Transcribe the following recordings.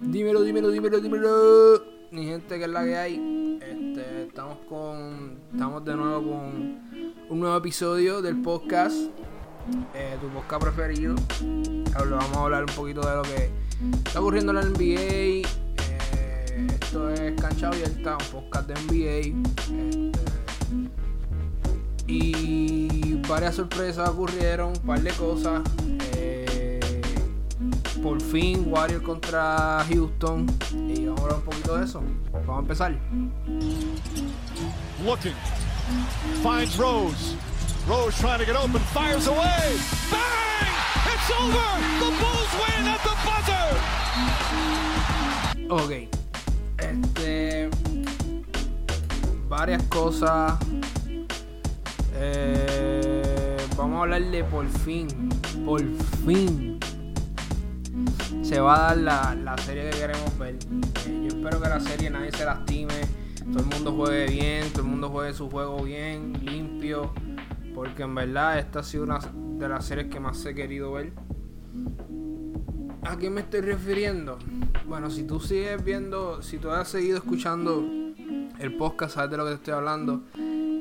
Dímelo, dímelo, dímelo, dímelo. Mi gente, que es la que hay. Este, estamos con. Estamos de nuevo con un nuevo episodio del podcast. eh, tu podcast preferido. Hablo- Vamos a hablar un poquito de lo que está ocurriendo en la NBA. eh, esto es Cancha Abierta, un podcast de NBA. este, y varias sorpresas ocurrieron, un par de cosas. Por fin Warrior contra Houston. Y vamos a hablar un poquito de eso. Vamos a empezar. looking, finds Rose. Rose trying to get open, fires away. Bang! It's over. The Bulls win at the buzzer. Ok. Este. Varias cosas. Eh, vamos a hablar de por fin. Por fin. Se va a dar la, la serie que queremos ver. Eh, yo espero que la serie nadie se lastime. Todo el mundo juegue bien. Todo el mundo juegue su juego bien, limpio. Porque en verdad esta ha sido una de las series que más he querido ver. ¿A qué me estoy refiriendo? Bueno, si tú sigues viendo, si tú has seguido escuchando el podcast, sabes de lo que te estoy hablando.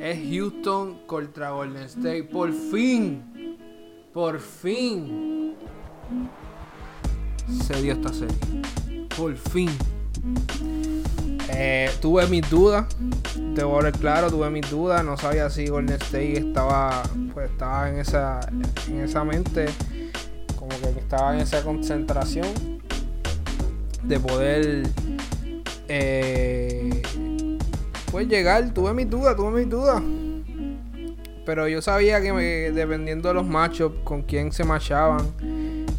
Es Houston contra Golden State. Por fin, por fin se dio esta serie. Por fin. Eh, tuve mis dudas, te voy a hablar claro, tuve mis dudas, no sabía si Golden State estaba, pues estaba en esa, en esa mente, como que estaba en esa concentración de poder, eh, pues llegar, tuve mis dudas, tuve mis dudas, pero yo sabía que me- dependiendo de los matchups, con quién se machaban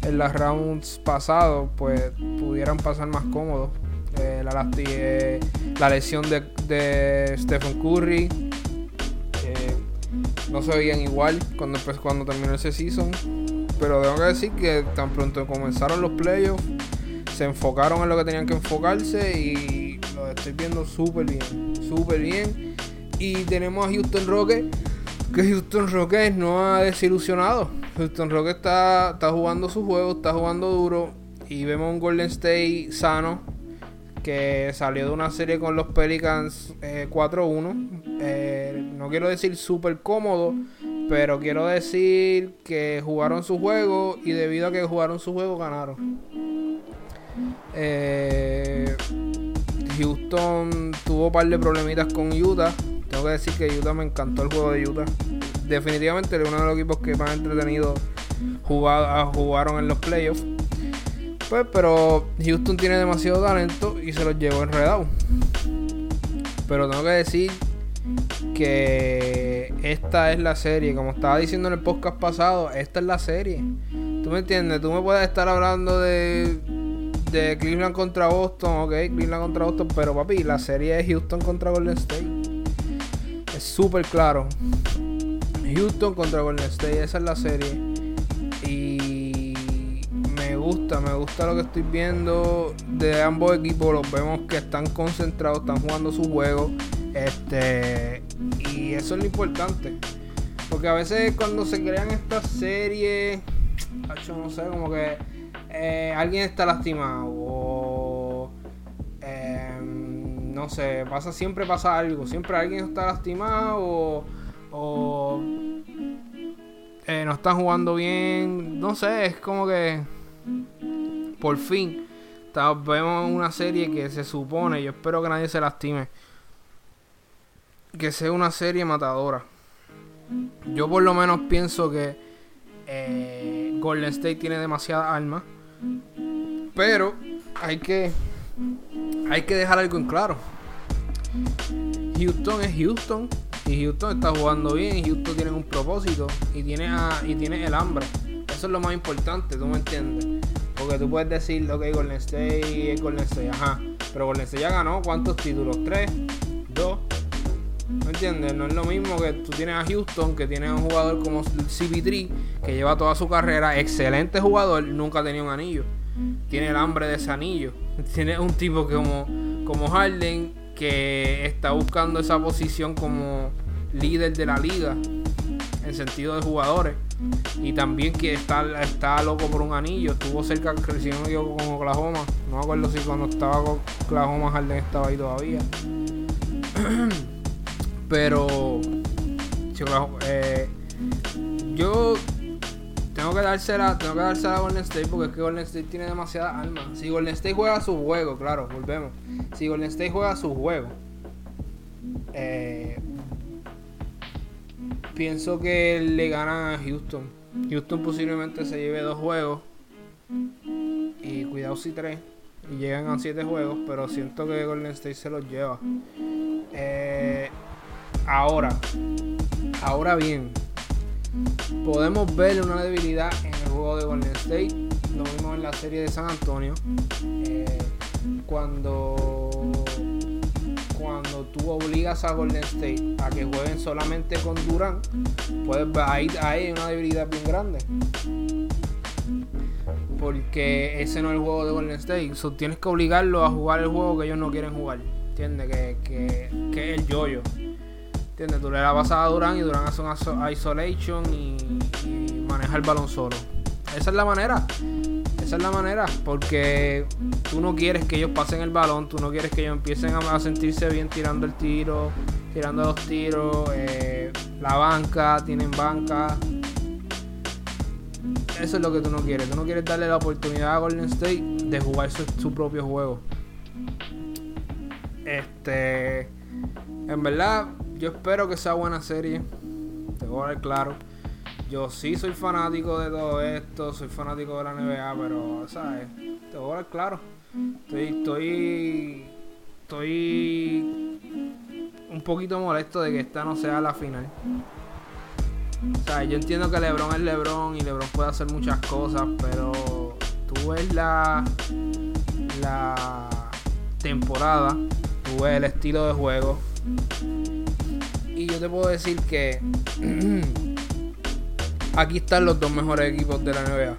en las rounds pasados, pues pudieran pasar más cómodos. Eh, la, eh, lesión de, Stephen Curry eh, no se veían igual cuando, empezó- cuando terminó ese season. Pero tengo que decir que tan pronto comenzaron los playoffs, se enfocaron en lo que tenían que enfocarse y lo estoy viendo súper bien, súper bien. Y tenemos a Houston Rockets, que Houston Rockets no ha desilusionado. Houston Rockets está, está jugando su juego, está jugando duro y vemos un Golden State sano que salió de una serie con los Pelicans eh, 4-1. Eh, no quiero decir súper cómodo, pero quiero decir que jugaron su juego y debido a que jugaron su juego ganaron. Eh, Houston tuvo un par de problemitas con Utah. Tengo que decir que Utah me encantó el juego de Utah. Definitivamente uno de los equipos que más entretenido jugado- jugaron en los playoffs. Pues, pero Houston tiene demasiado talento y se los llevó enredado. Pero tengo que decir que esta es la serie. Como estaba diciendo en el podcast pasado, esta es la serie. ¿Tú me entiendes? Tú me puedes estar hablando de, de Cleveland contra Boston, ok, Cleveland contra Boston, pero papi, la serie es Houston contra Golden State. Es súper claro. Houston contra Golden State, esa es la serie. Y me gusta, me gusta lo que estoy viendo de ambos equipos. Los vemos que están concentrados, están jugando su juego. Este, y eso es lo importante. Porque a veces cuando se crean estas series, yo no sé, como que eh, alguien está lastimado o eh, no sé, pasa siempre pasa algo, siempre alguien está lastimado o, o eh, no están jugando bien, no sé, es como que por fin vemos una serie que se supone, yo espero que nadie se lastime, que sea una serie matadora. Yo por lo menos pienso que eh, Golden State tiene demasiadas armas, pero hay que hay que dejar algo en claro. Houston es Houston y Houston está jugando bien Houston tiene un propósito y tiene a- y tiene el hambre. Eso es lo más importante, ¿tú me entiendes? Porque tú puedes decir, ok, Golden State es Golden State, ajá. Pero Golden State ya ganó, ¿cuántos títulos? ¿Tres? ¿Dos? ¿Me entiendes? No es lo mismo que tú tienes a Houston, que tiene a un jugador como CP3, que lleva toda su carrera, excelente jugador, nunca tenido un anillo. Tiene el hambre de ese anillo. Tiene un tipo que como, como Harden, que está buscando esa posición como líder de la liga. en sentido de jugadores. Y también que está, está loco por un anillo. Estuvo cerca, si no con Oklahoma. No me acuerdo si cuando estaba con Oklahoma Harden estaba ahí todavía. Pero eh, yo tengo que dársela, tengo que dársela a Golden State porque es que Golden State tiene demasiada alma. Si Golden State juega su juego, claro, volvemos. Si Golden State juega su juego, eh, pienso que le ganan a Houston. Houston posiblemente se lleve dos juegos y cuidado si tres y llegan a siete juegos, pero siento que Golden State se los lleva. Eh, ahora, ahora bien, podemos ver una debilidad en el juego de Golden State. Lo vimos en la serie de San Antonio. Eh, cuando cuando tú obligas a Golden State a que jueguen solamente con Durant, pues ahí, hay una debilidad bien grande. Porque ese no es el juego de Golden State. tienes que obligarlo a jugar el juego que ellos no quieren jugar. ¿Entiendes? Que, que, es el yoyo. ¿Entiendes? Tú le la pasas a Durán y Durán hace un isolation y, maneja el balón solo. Esa es la manera. Esa es la manera. Porque tú no quieres que ellos pasen el balón. Tú no quieres que ellos empiecen a, sentirse bien tirando el tiro. Tirando los tiros. Eh, la banca. Tienen banca. Eso es lo que tú no quieres. Tú no quieres darle la oportunidad a Golden State de jugar su, su propio juego. Este. En verdad, yo espero que sea buena serie. Te voy a ver claro. Yo sí soy fanático de todo esto, soy fanático de la NBA, pero, ¿sabes? Te voy a ver claro. Estoy, estoy, estoy un poquito molesto de que esta no sea la final. O sea, yo entiendo que LeBron es LeBron y LeBron puede hacer muchas cosas, pero tú ves la, la temporada, tú ves el estilo de juego, yo te puedo decir que aquí están los dos mejores equipos de la NBA.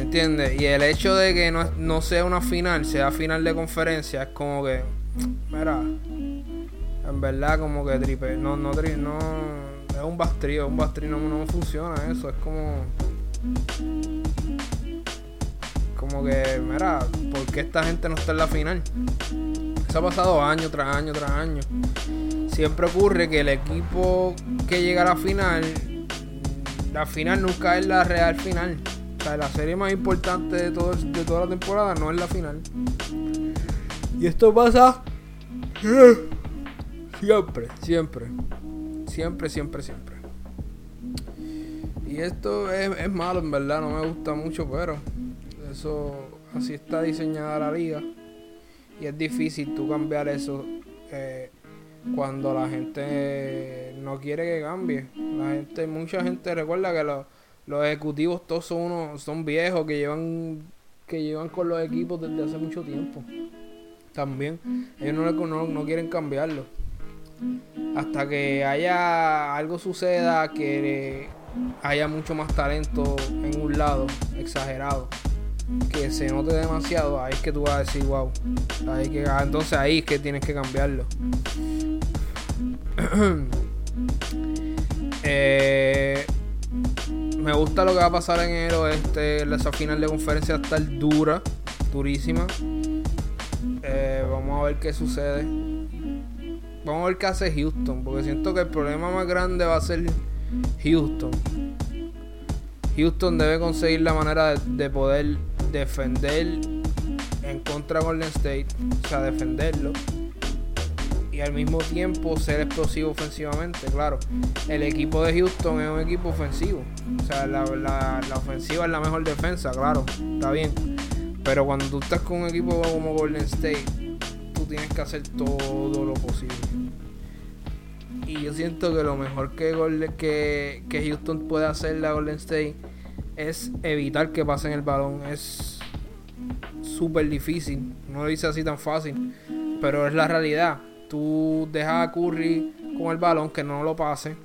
¿Entiendes? Y el hecho de que no, sea una final, sea final de conferencia, es como que. Mira. En verdad, como que tripe. No, no, no. Es un bastrío. Un bastrío no, no funciona eso. Es como. Como que, mira, ¿por qué esta gente no está en la final? Eso ha pasado año tras año tras año siempre ocurre que el equipo que llega a la final, la final nunca es la real final. O sea, la serie más importante de, todo, de toda la temporada no es la final. Y esto pasa siempre, siempre. Siempre, siempre, siempre. Y esto es, malo, en verdad, no me gusta mucho, pero eso así está diseñada la liga. Y es difícil tú cambiar eso eh, cuando la gente no quiere que cambie. La gente, mucha gente recuerda que los, ejecutivos todos son unos, son viejos que llevan que llevan con los equipos desde hace mucho tiempo. También ellos no, no, no quieren cambiarlo. Hasta que haya algo suceda que haya mucho más talento en un lado, exagerado, que se note demasiado, ahí es que tú vas a decir, wow, ahí que, ah, entonces ahí es que tienes que cambiarlo. Eh, me gusta lo que va a pasar en el oeste. Esa final de conferencia va a estar dura, durísima. Eh, vamos a ver qué sucede. Vamos a ver qué hace Houston. Porque siento que el problema más grande va a ser Houston. Houston debe conseguir la manera de, poder defender en contra de Golden State. O sea, defenderlo y al mismo tiempo ser explosivo ofensivamente. Claro, el equipo de Houston es un equipo ofensivo. O sea, la, ofensiva es la mejor defensa, claro, está bien. Pero cuando tú estás con un equipo como Golden State, tú tienes que hacer todo lo posible. Y yo siento que lo mejor que, que, que Houston puede hacer la Golden State es evitar que pasen el balón. Es súper difícil. No lo dice así tan fácil. Pero es la realidad tú dejas a Curry con el balón, que no lo pase.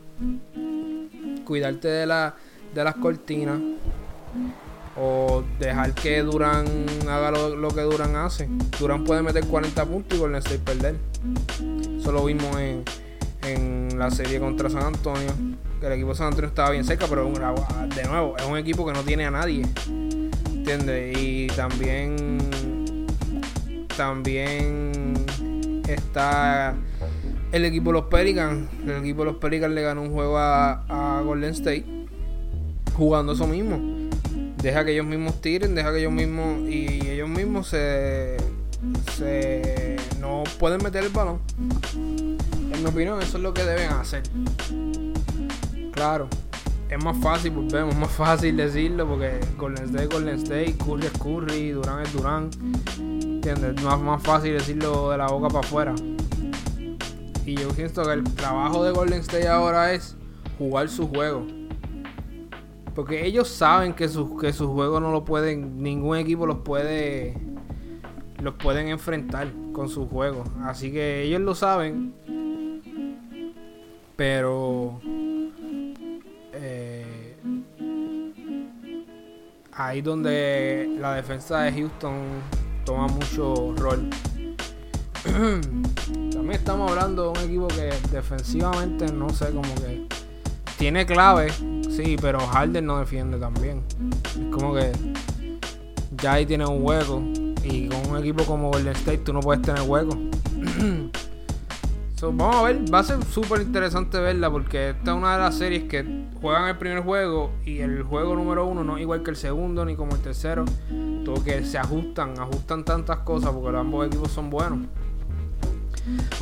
Cuidarte de, la, de las cortinas. O dejar que Duran haga lo, que Duran hace. Duran puede meter 40 puntos y Golden perder. Eso lo vimos en, en la serie contra San Antonio. Que el equipo de San Antonio estaba bien cerca, pero de nuevo, es un equipo que no tiene a nadie. ¿Entiendes? Y también. También está el equipo de los Pelicans. El equipo de los Pelicans le ganó un juego a, Golden State. Jugando eso mismo. Deja que ellos mismos tiren, deja que ellos mismos. Y ellos mismos se. se no pueden meter el balón. En mi opinión, eso es lo que deben hacer. Claro, es más fácil, pues vemos, más fácil decirlo porque Golden State, Golden State, Curry es Curry, Durán es Durán. ¿Entiendes? Más, más fácil decirlo de la boca para afuera. Y yo siento que el trabajo de Golden State ahora es jugar su juego. Porque ellos saben que su, que su juego no lo pueden, ningún equipo los puede, los pueden enfrentar con su juego. Así que ellos lo saben. Pero eh, ahí donde la defensa de Houston toma mucho rol. También estamos hablando de un equipo que defensivamente no sé, como que tiene clave, sí, pero Harden no defiende también. Es como que ya ahí tiene un hueco. Y con un equipo como Golden State tú no puedes tener hueco. vamos a ver, va a ser súper interesante verla porque esta es una de las series que juegan el primer juego y el juego número uno no es igual que el segundo ni como el tercero. Todo que se ajustan, ajustan tantas cosas porque ambos equipos son buenos.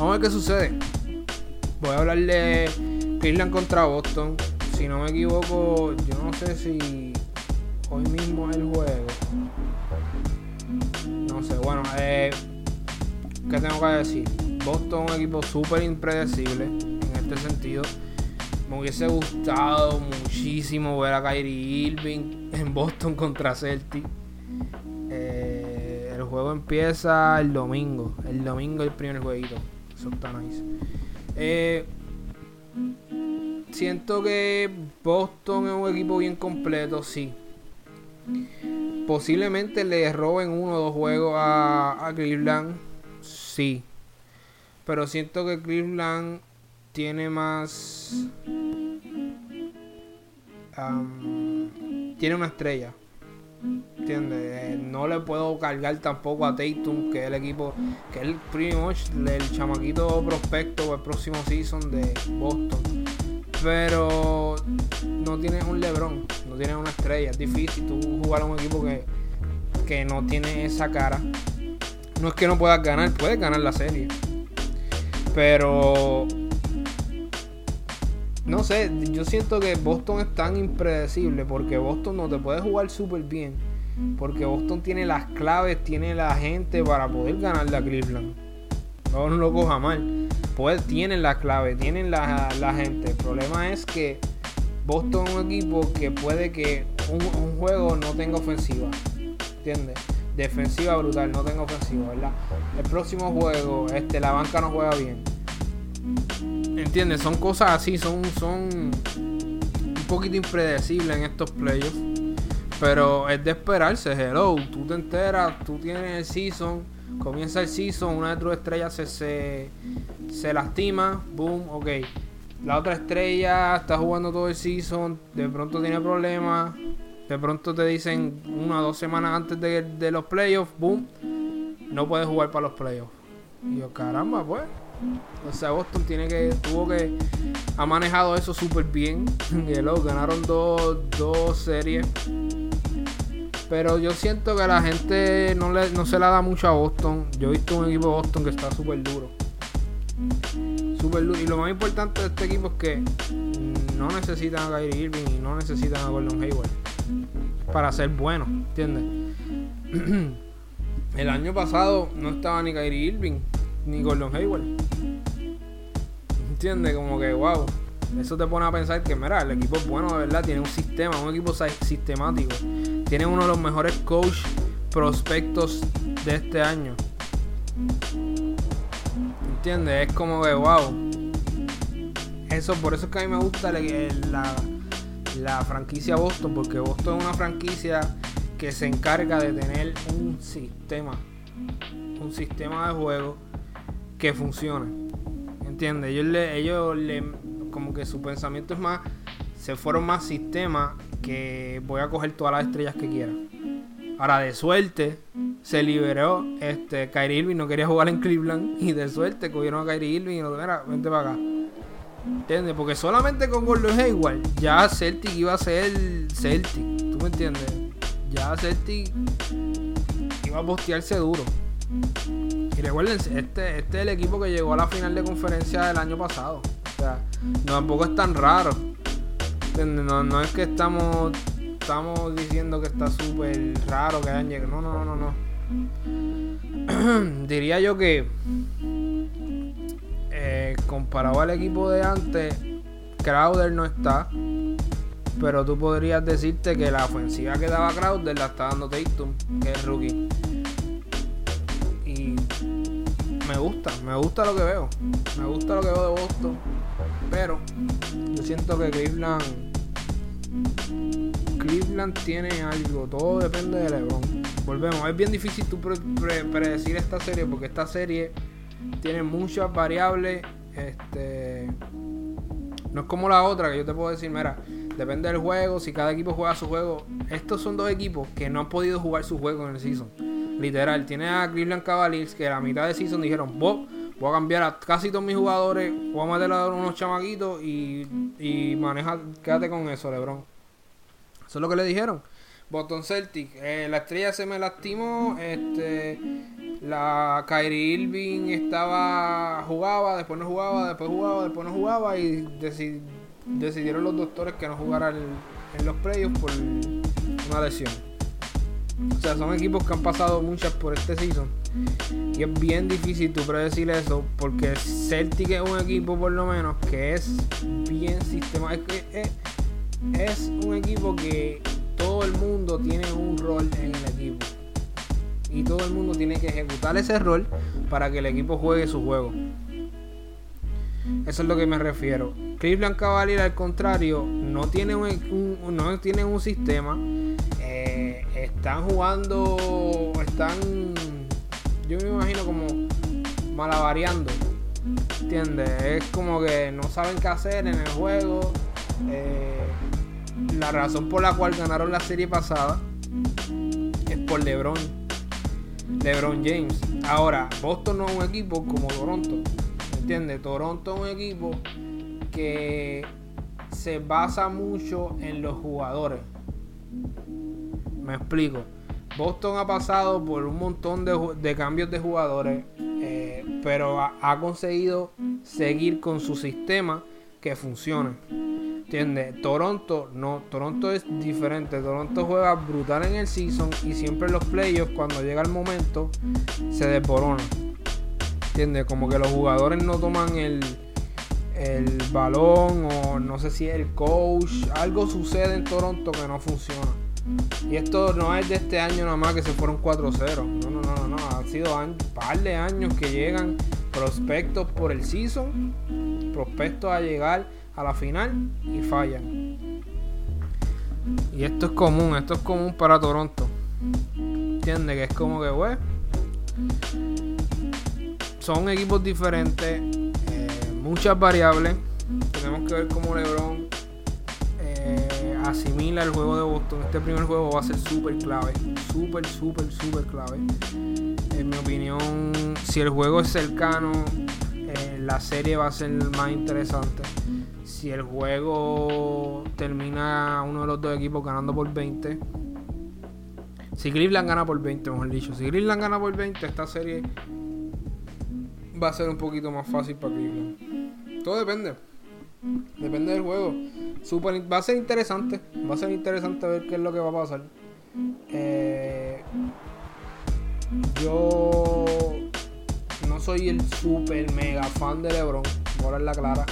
Vamos a ver qué sucede. Voy a hablar de Cleveland contra Boston. Si no me equivoco, yo no sé si hoy mismo es el juego. No sé, bueno, eh, ¿qué tengo que decir? Boston es un equipo súper impredecible en este sentido. Me hubiese gustado muchísimo ver a Kyrie Irving en Boston contra Celtic. Eh, el juego empieza el domingo. El domingo el primer jueguito. Eso está nice. Eh, siento que Boston es un equipo bien completo, sí. Posiblemente le roben uno o dos juegos a, a Cleveland, sí. Pero siento que Cleveland tiene más. tiene una estrella. ¿Entiendes? Eh, no le puedo cargar tampoco a Tatum, que es el equipo, que es el pretty el chamaquito prospecto el próximo season de Boston. Pero no tiene un LeBron, no tiene una estrella. Es difícil tú jugar a un equipo que, que no tiene esa cara. No es que no puedas ganar, puedes ganar la serie. Pero no sé, yo siento que Boston es tan impredecible porque Boston no te puede jugar súper bien. Porque Boston tiene las claves, tiene la gente para poder ganar la Cleveland. No, lo coja mal. Pues tienen las claves, tienen la, gente. El problema es que Boston es un equipo que puede que un, juego no tenga ofensiva. ¿Entiendes? defensiva brutal, no tengo ofensiva, ¿verdad? El próximo juego, este, la banca no juega bien. ¿Entiendes? Son cosas así, son, son un poquito impredecibles en estos playoffs. Pero es de esperarse, hello. Tú te enteras, tú tienes el season, comienza el season, una de tus estrellas se, se, se lastima, boom, ok. La otra estrella está jugando todo el season, de pronto tiene problemas, de pronto te dicen una o dos semanas antes de, los playoffs, boom, no puedes jugar para los playoffs. Y yo, caramba, pues. O sea, Boston tiene que, tuvo que, ha manejado eso súper bien. Y luego ganaron dos, dos series. Pero yo siento que la gente no, le, no se la da mucho a Boston. Yo he visto un equipo de Boston que está súper duro. Súper duro. Y lo más importante de este equipo es que no necesitan a Kyrie Irving y no necesitan a Gordon Hayward para ser bueno, ¿entiendes? El año pasado no estaba ni Kyrie Irving ni Gordon Hayward. ¿Entiendes? Como que, wow. Eso te pone a pensar que, mira, el equipo es bueno de verdad, tiene un sistema, un equipo sistemático. Tiene uno de los mejores coach prospectos de este año. ¿Entiendes? Es como que, wow. Eso, por eso es que a mí me gusta la, la franquicia Boston, porque Boston es una franquicia que se encarga de tener un sistema, un sistema de juego que funcione. ¿Entiendes? Ellos le, ellos le, como que su pensamiento es más se fueron más sistemas que voy a coger todas las estrellas que quiera. Ahora, de suerte, se liberó. Este, Kyrie Irving no quería jugar en Cleveland. Y de suerte cogieron a Kyrie Irving y lo mira, vente para acá. ¿Entiendes? Porque solamente con Gordon Hayward ya Celtic iba a ser Celtic. ¿Tú me entiendes? Ya Celtic iba a postearse duro. Y recuerden, este, este es el equipo que llegó a la final de conferencia del año pasado. O sea, no, tampoco es tan raro. No, no es que estamos estamos diciendo que está súper raro que hayan llegado. No, no, no, no. Diría yo que eh, comparado al equipo de antes, Crowder no está. Pero tú podrías decirte que la ofensiva que daba Crowder la está dando Tatum, que es rookie. Me gusta, me gusta lo que veo. Me gusta lo que veo de Boston. Pero yo siento que Cleveland Cleveland tiene algo, todo depende de LeBron. Volvemos, es bien difícil tú predecir esta serie porque esta serie tiene muchas variables. Este, no es como la otra que yo te puedo decir, mira, depende del juego, si cada equipo juega su juego. Estos son dos equipos que no han podido jugar su juego en el season. Literal, tiene a Cleveland Cavaliers que a la mitad de season dijeron, voy a cambiar a casi todos mis jugadores, voy a meter a unos chamaquitos y, y maneja, quédate con eso, LeBron. Eso es lo que le dijeron. Boston Celtic, eh, la estrella se me lastimó, este, la Kyrie Irving estaba, jugaba, después no jugaba, después jugaba, después no jugaba y decidieron los doctores que no jugara en los playoffs por una lesión. O sea, son equipos que han pasado muchas por este season. Y es bien difícil tú predecir eso. Porque Celtic es un equipo por lo menos que es bien sistemático. Es, es un equipo que todo el mundo tiene un rol en el equipo. Y todo el mundo tiene que ejecutar ese rol para que el equipo juegue su juego. Eso es lo que me refiero. Cleveland Cavalier al contrario no tiene un, no tiene un sistema. Están jugando, están, yo me imagino como malavariando. ¿Entiendes? Es como que no saben qué hacer en el juego. Eh, la razón por la cual ganaron la serie pasada es por LeBron. LeBron James. Ahora, Boston no es un equipo como Toronto. ¿Entiendes? Toronto es un equipo que se basa mucho en los jugadores. Me explico. Boston ha pasado por un montón de, cambios de jugadores, eh, pero ha conseguido seguir con su sistema que funciona. ¿Entiendes? Toronto no, Toronto es diferente. Toronto juega brutal en el season y siempre los playoffs, cuando llega el momento, se desborona. ¿Entiendes? Como que los jugadores no toman el, el balón o no sé si el coach. Algo sucede en Toronto que no funciona. Y esto no es de este año nada más que se fueron 4-0. No, no, no, no. Han sido un par de años que llegan prospectos por el season. Prospectos a llegar a la final y fallan. Y esto es común, esto es común para Toronto. ¿Entiendes? Que es como que, güey. Son equipos diferentes, eh, muchas variables. Tenemos que ver cómo LeBron asimila el juego de Boston. Este primer juego va a ser súper clave. Súper, súper, súper clave. En mi opinión, si el juego es cercano, eh, la serie va a ser más interesante si el juego termina uno de los dos equipos ganando por 20, si Cleveland gana por 20, mejor dicho, si Cleveland gana por 20, esta serie va a ser un poquito más fácil para Cleveland. Todo depende. Depende del juego. va a ser interesante. Va a ser interesante ver qué es lo que va a pasar. Eh, yo no soy el super mega fan de LeBron. Por la clara.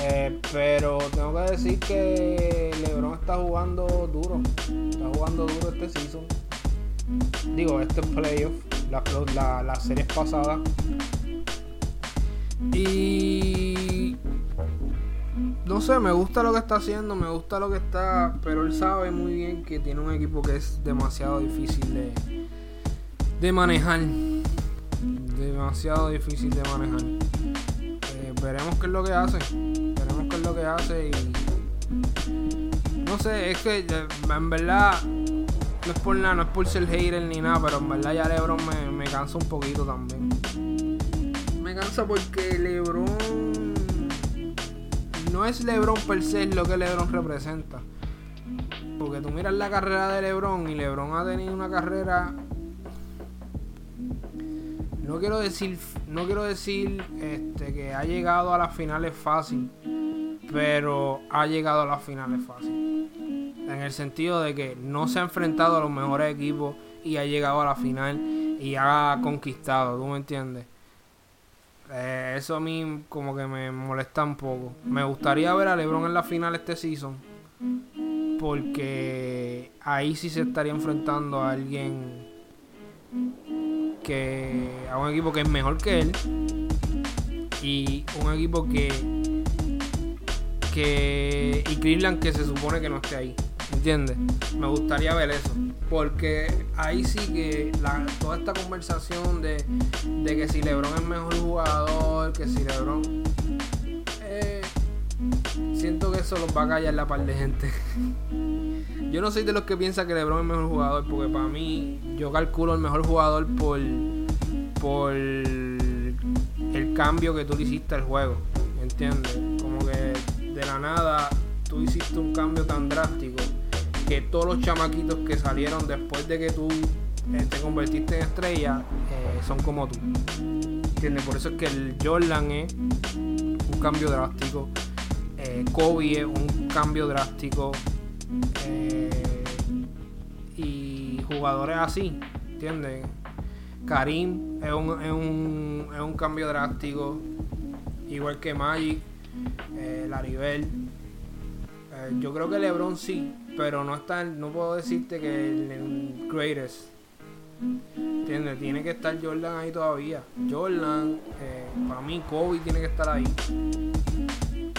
Eh, pero tengo que decir que LeBron está jugando duro. Está jugando duro este season. Digo, este playoff. Las la, series pasadas. Y. No sé, me gusta lo que está haciendo, me gusta lo que está. Pero él sabe muy bien que tiene un equipo que es demasiado difícil de, de manejar. Demasiado difícil de manejar. Eh, veremos qué es lo que hace lo que hace y No sé, es que eh, en verdad no es por nada, no es por ser hater ni nada, pero en verdad ya LeBron me, me cansa un poquito también. Me cansa porque LeBron no es LeBron per se lo que LeBron representa. Porque tú miras la carrera de LeBron y LeBron ha tenido una carrera no quiero decir no quiero decir este que ha llegado a las finales fácil, pero ha llegado a las finales fácil. En el sentido de que no se ha enfrentado a los mejores equipos y ha llegado a la final y ha conquistado, ¿tú me entiendes? Eh, eso a mí como que me molesta un poco. Me gustaría ver a LeBron en la final este season. Porque ahí sí se estaría enfrentando a alguien que. a un equipo que es mejor que él. Y un equipo que. que. y Cleveland que se supone que no esté ahí. ¿Entiendes? Me gustaría ver eso. Porque ahí sí que toda esta conversación de, de que si LeBron es mejor jugador, que si LeBron. Eh, siento que eso los va a callar la par de gente. yo no soy de los que piensa que LeBron es mejor jugador, porque para mí yo calculo el mejor jugador por, por el cambio que tú le hiciste al juego. ¿Entiendes? Como que de la nada tú hiciste un cambio tan drástico que todos los chamaquitos que salieron después de que tú eh, te convertiste en estrella eh, son como tú. ¿Entiendes? Por eso es que el Jordan es un cambio drástico. Eh, Kobe es un cambio drástico. y jugadores así, ¿entiendes? Karim es un, es un, es un cambio drástico. Igual que Magic, Laribel. yo creo que LeBron sí, pero no está, no puedo decirte que el, el greatest. ¿Entiendes? Tiene que estar Jordan ahí todavía. Jordan, eh, para mí Kobe tiene que estar ahí.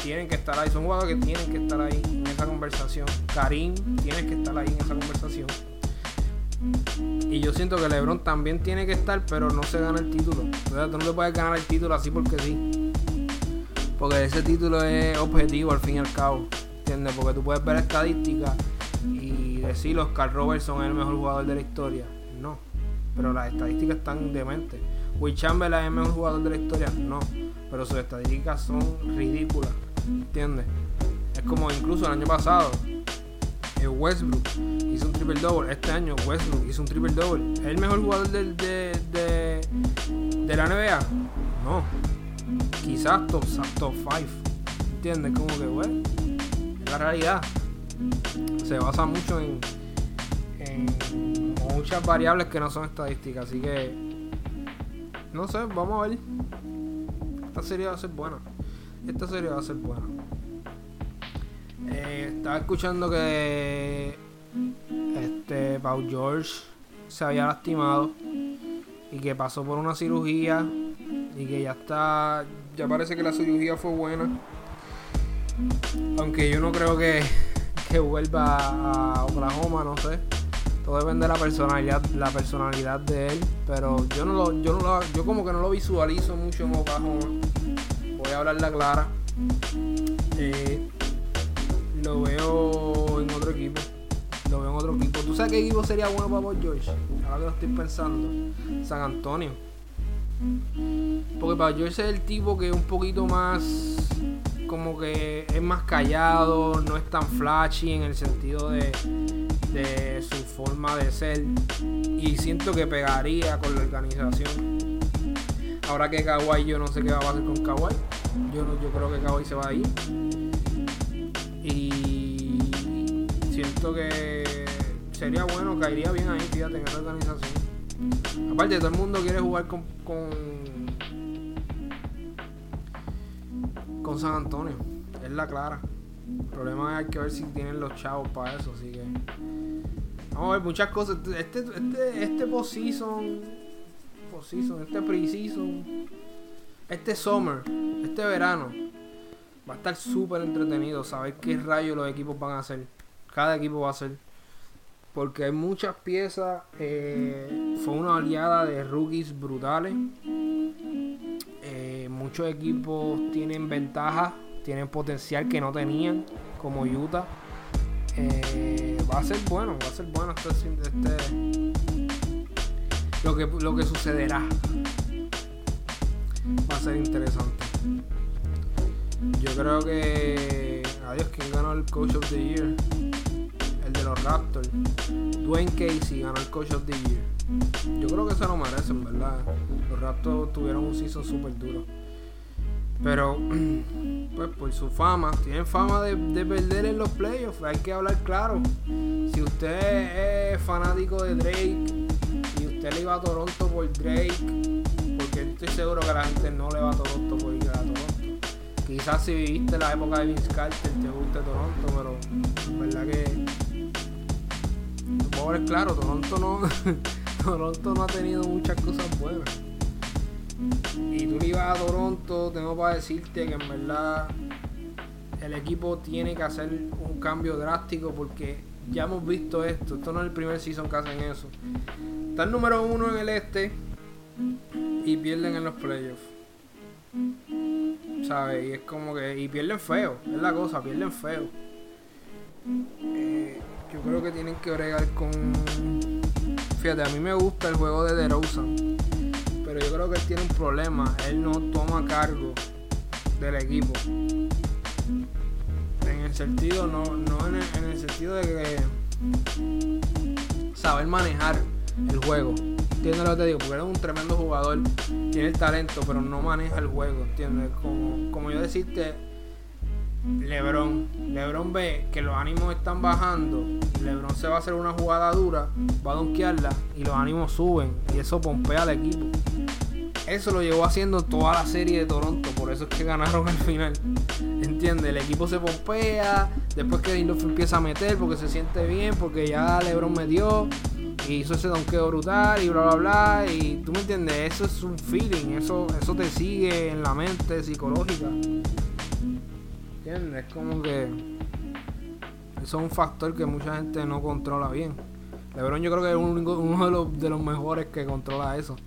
Tienen que estar ahí. Son jugadores que tienen que estar ahí en esa conversación. Karim tiene que estar ahí en esa conversación. Y yo siento que LeBron también tiene que estar, pero no se gana el título. O tú no te puedes ganar el título así porque sí. Porque ese título es objetivo al fin y al cabo. ¿Entiendes? Porque tú puedes ver estadísticas y decir Oscar Robertson es el mejor jugador de la historia. No. Pero las estadísticas están dementes. Will Chamberlain es el mejor jugador de la historia. No. Pero sus estadísticas son ridículas. ¿Entiendes? Es como incluso el año pasado. Westbrook hizo un triple double. Este año Westbrook hizo un triple double. ¿Es el mejor jugador de, de, de, la NBA? No. Quizás top 5. ¿Entiendes? Como que, bueno la realidad. Se basa mucho en, muchas variables que no son estadísticas. Así que, no sé, vamos a ver. Esta serie va a ser buena. Esta serie va a ser buena. Eh, estaba escuchando que este Pau George se había lastimado y que pasó por una cirugía y que ya está, ya parece que la cirugía fue buena aunque yo no creo que, que vuelva a Oklahoma, no sé. Todo depende de la personalidad, la personalidad de él. Pero yo no lo, yo no lo, yo como que no lo visualizo mucho en Oklahoma. Voy a hablar la clara. Eh, lo veo en otro equipo. Lo veo en otro equipo. ¿Tú sabes qué equipo sería bueno para Paul George? Ahora que lo estoy pensando. San Antonio. Porque para George es el tipo que es un poquito más como que es más callado, no es tan flashy en el sentido de, su forma de ser. Y siento que pegaría con la organización. Ahora que Kawhi, yo no sé qué va a pasar con Kawhi. Yo, no, yo creo que Kawhi se va a ir. Y siento que sería bueno, caería bien ahí, fíjate, en esa organización. Aparte, todo el mundo quiere jugar con San Antonio. Es la clara. El problema es que ver si tienen los chavos para eso, así que. Vamos a ver muchas cosas. Este, este, este postseason, postseason, este preseason, este summer, este verano, va a estar súper entretenido saber qué rayos los equipos van a hacer. Cada equipo va a hacer. Porque hay muchas piezas. Eh, fue una aliada de rookies brutales muchos equipos tienen ventajas, tienen potencial que no tenían, como Utah. Eh, va a ser bueno, va a ser bueno este, este lo que lo que sucederá. Va a ser interesante. Yo creo que adiós, ¿quién ganó el Coach of the Year? El de los Raptors. Dwayne Casey ganó el Coach of the Year. Yo creo que se lo merecen, ¿verdad? Los Raptors tuvieron un season súper duro. Pero, pues por su fama, tienen fama de, perder en los playoffs. Hay que hablar claro. Si usted es fanático de Drake y usted le iba a Toronto por Drake, porque estoy seguro que la gente no le va a Toronto por ir a Toronto. Quizás si viviste la época de Vince Carter te guste Toronto, pero verdad que. Pobre claro, Toronto no. Toronto no ha tenido muchas cosas buenas tú le ibas a Toronto, tengo para decirte que en verdad el equipo tiene que hacer un cambio drástico porque ya hemos visto esto. Esto no es el primer season que hacen eso. Están número uno en el este y pierden en los playoffs. ¿Sabes? Y es como que. Y pierden feo, es la cosa, pierden feo. Eh, yo creo que tienen que bregar con. Fíjate, a mí me gusta el juego de DeRozan creo que tiene un problema. Él no toma cargo del equipo. En el sentido, no, no en, el, sentido de saber manejar el juego. ¿Entiendes lo que te digo? Porque él es un tremendo jugador, tiene el talento, pero no maneja el juego, ¿entiendes? Como, como yo decirte, Lebron. Lebron ve que los ánimos están bajando. Lebron se va a hacer una jugada dura, va a donkearla y los ánimos suben. Y eso pompea al equipo. Eso lo llevó haciendo toda la serie de Toronto. Por eso es que ganaron al final. ¿Entiendes? El equipo se pompea. Después que Dinloff empieza a meter porque se siente bien. Porque ya Lebron me dio. Y hizo ese donkeo brutal y bla bla bla. Y tú me entiendes, eso es un feeling. Eso, eso te sigue en la mente psicológica. Es como que eso es un factor que mucha gente no controla bien. LeBron yo creo que es uno de los, mejores que controla eso.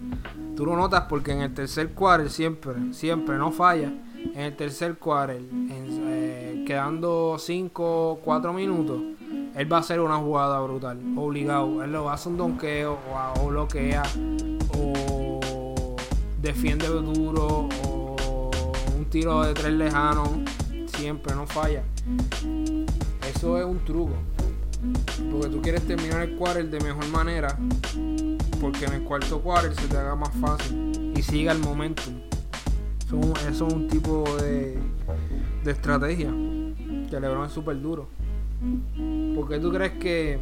Tú lo notas porque en el tercer quarter siempre, siempre no falla. En el tercer quarter, eh, quedando 5, 4 minutos, él va a hacer una jugada brutal, obligado. Él lo va a hacer un donqueo o, o bloquea o defiende duro o un tiro de tres lejano siempre, no falla. Eso es un truco. Porque tú quieres terminar el quarter de mejor manera. Porque en el cuarto quarter se te haga más fácil. Y siga el momentum. Eso, es un tipo de, de estrategia. Que LeBron es súper duro. porque tú crees que,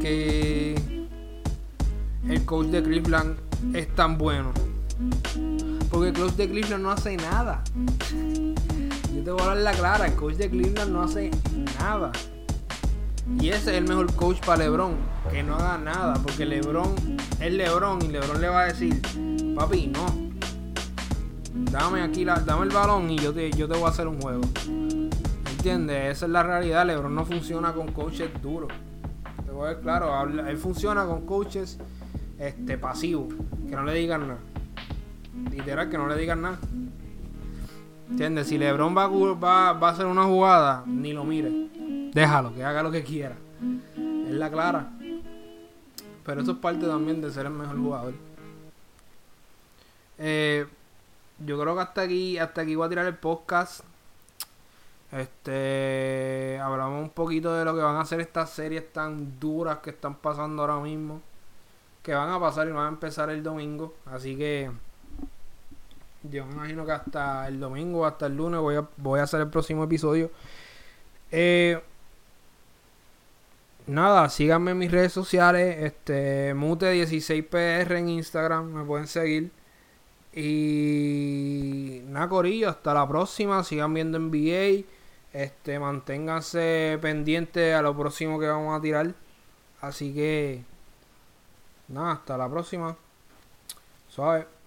que el coach de Cleveland es tan bueno? Porque el coach de Cleveland no hace nada. Yo te voy a hablar la clara, el coach de Cleveland no hace nada. Y ese es el mejor coach para LeBron, que no haga nada, porque LeBron es LeBron y LeBron le va a decir, papi, no. Dame aquí la, dame el balón y yo te, yo te voy a hacer un juego. ¿Entiendes? Esa es la realidad. LeBron no funciona con coaches duros. Te voy a ver claro, él funciona con coaches este, pasivos, que no le digan nada. Literal, que no le digan nada. ¿Entiendes? Si LeBron va, va, va a hacer una jugada, ni lo mire. Déjalo, que haga lo que quiera. Es la clara. Pero eso es parte también de ser el mejor jugador. Eh, yo creo que hasta aquí, hasta aquí voy a tirar el podcast. Este, hablamos un poquito de lo que van a ser estas series tan duras que están pasando ahora mismo. Que van a pasar y van a empezar el domingo. Así que yo me imagino que hasta el domingo, hasta el lunes voy a, voy a hacer el próximo episodio. Eh, nada, síganme en mis redes sociales. Este, Mute16PR en Instagram, me pueden seguir. Y nada, Corillo, hasta la próxima. Sigan viendo NBA. Este, manténganse pendientes a lo próximo que vamos a tirar. Así que, nada, hasta la próxima. Suave.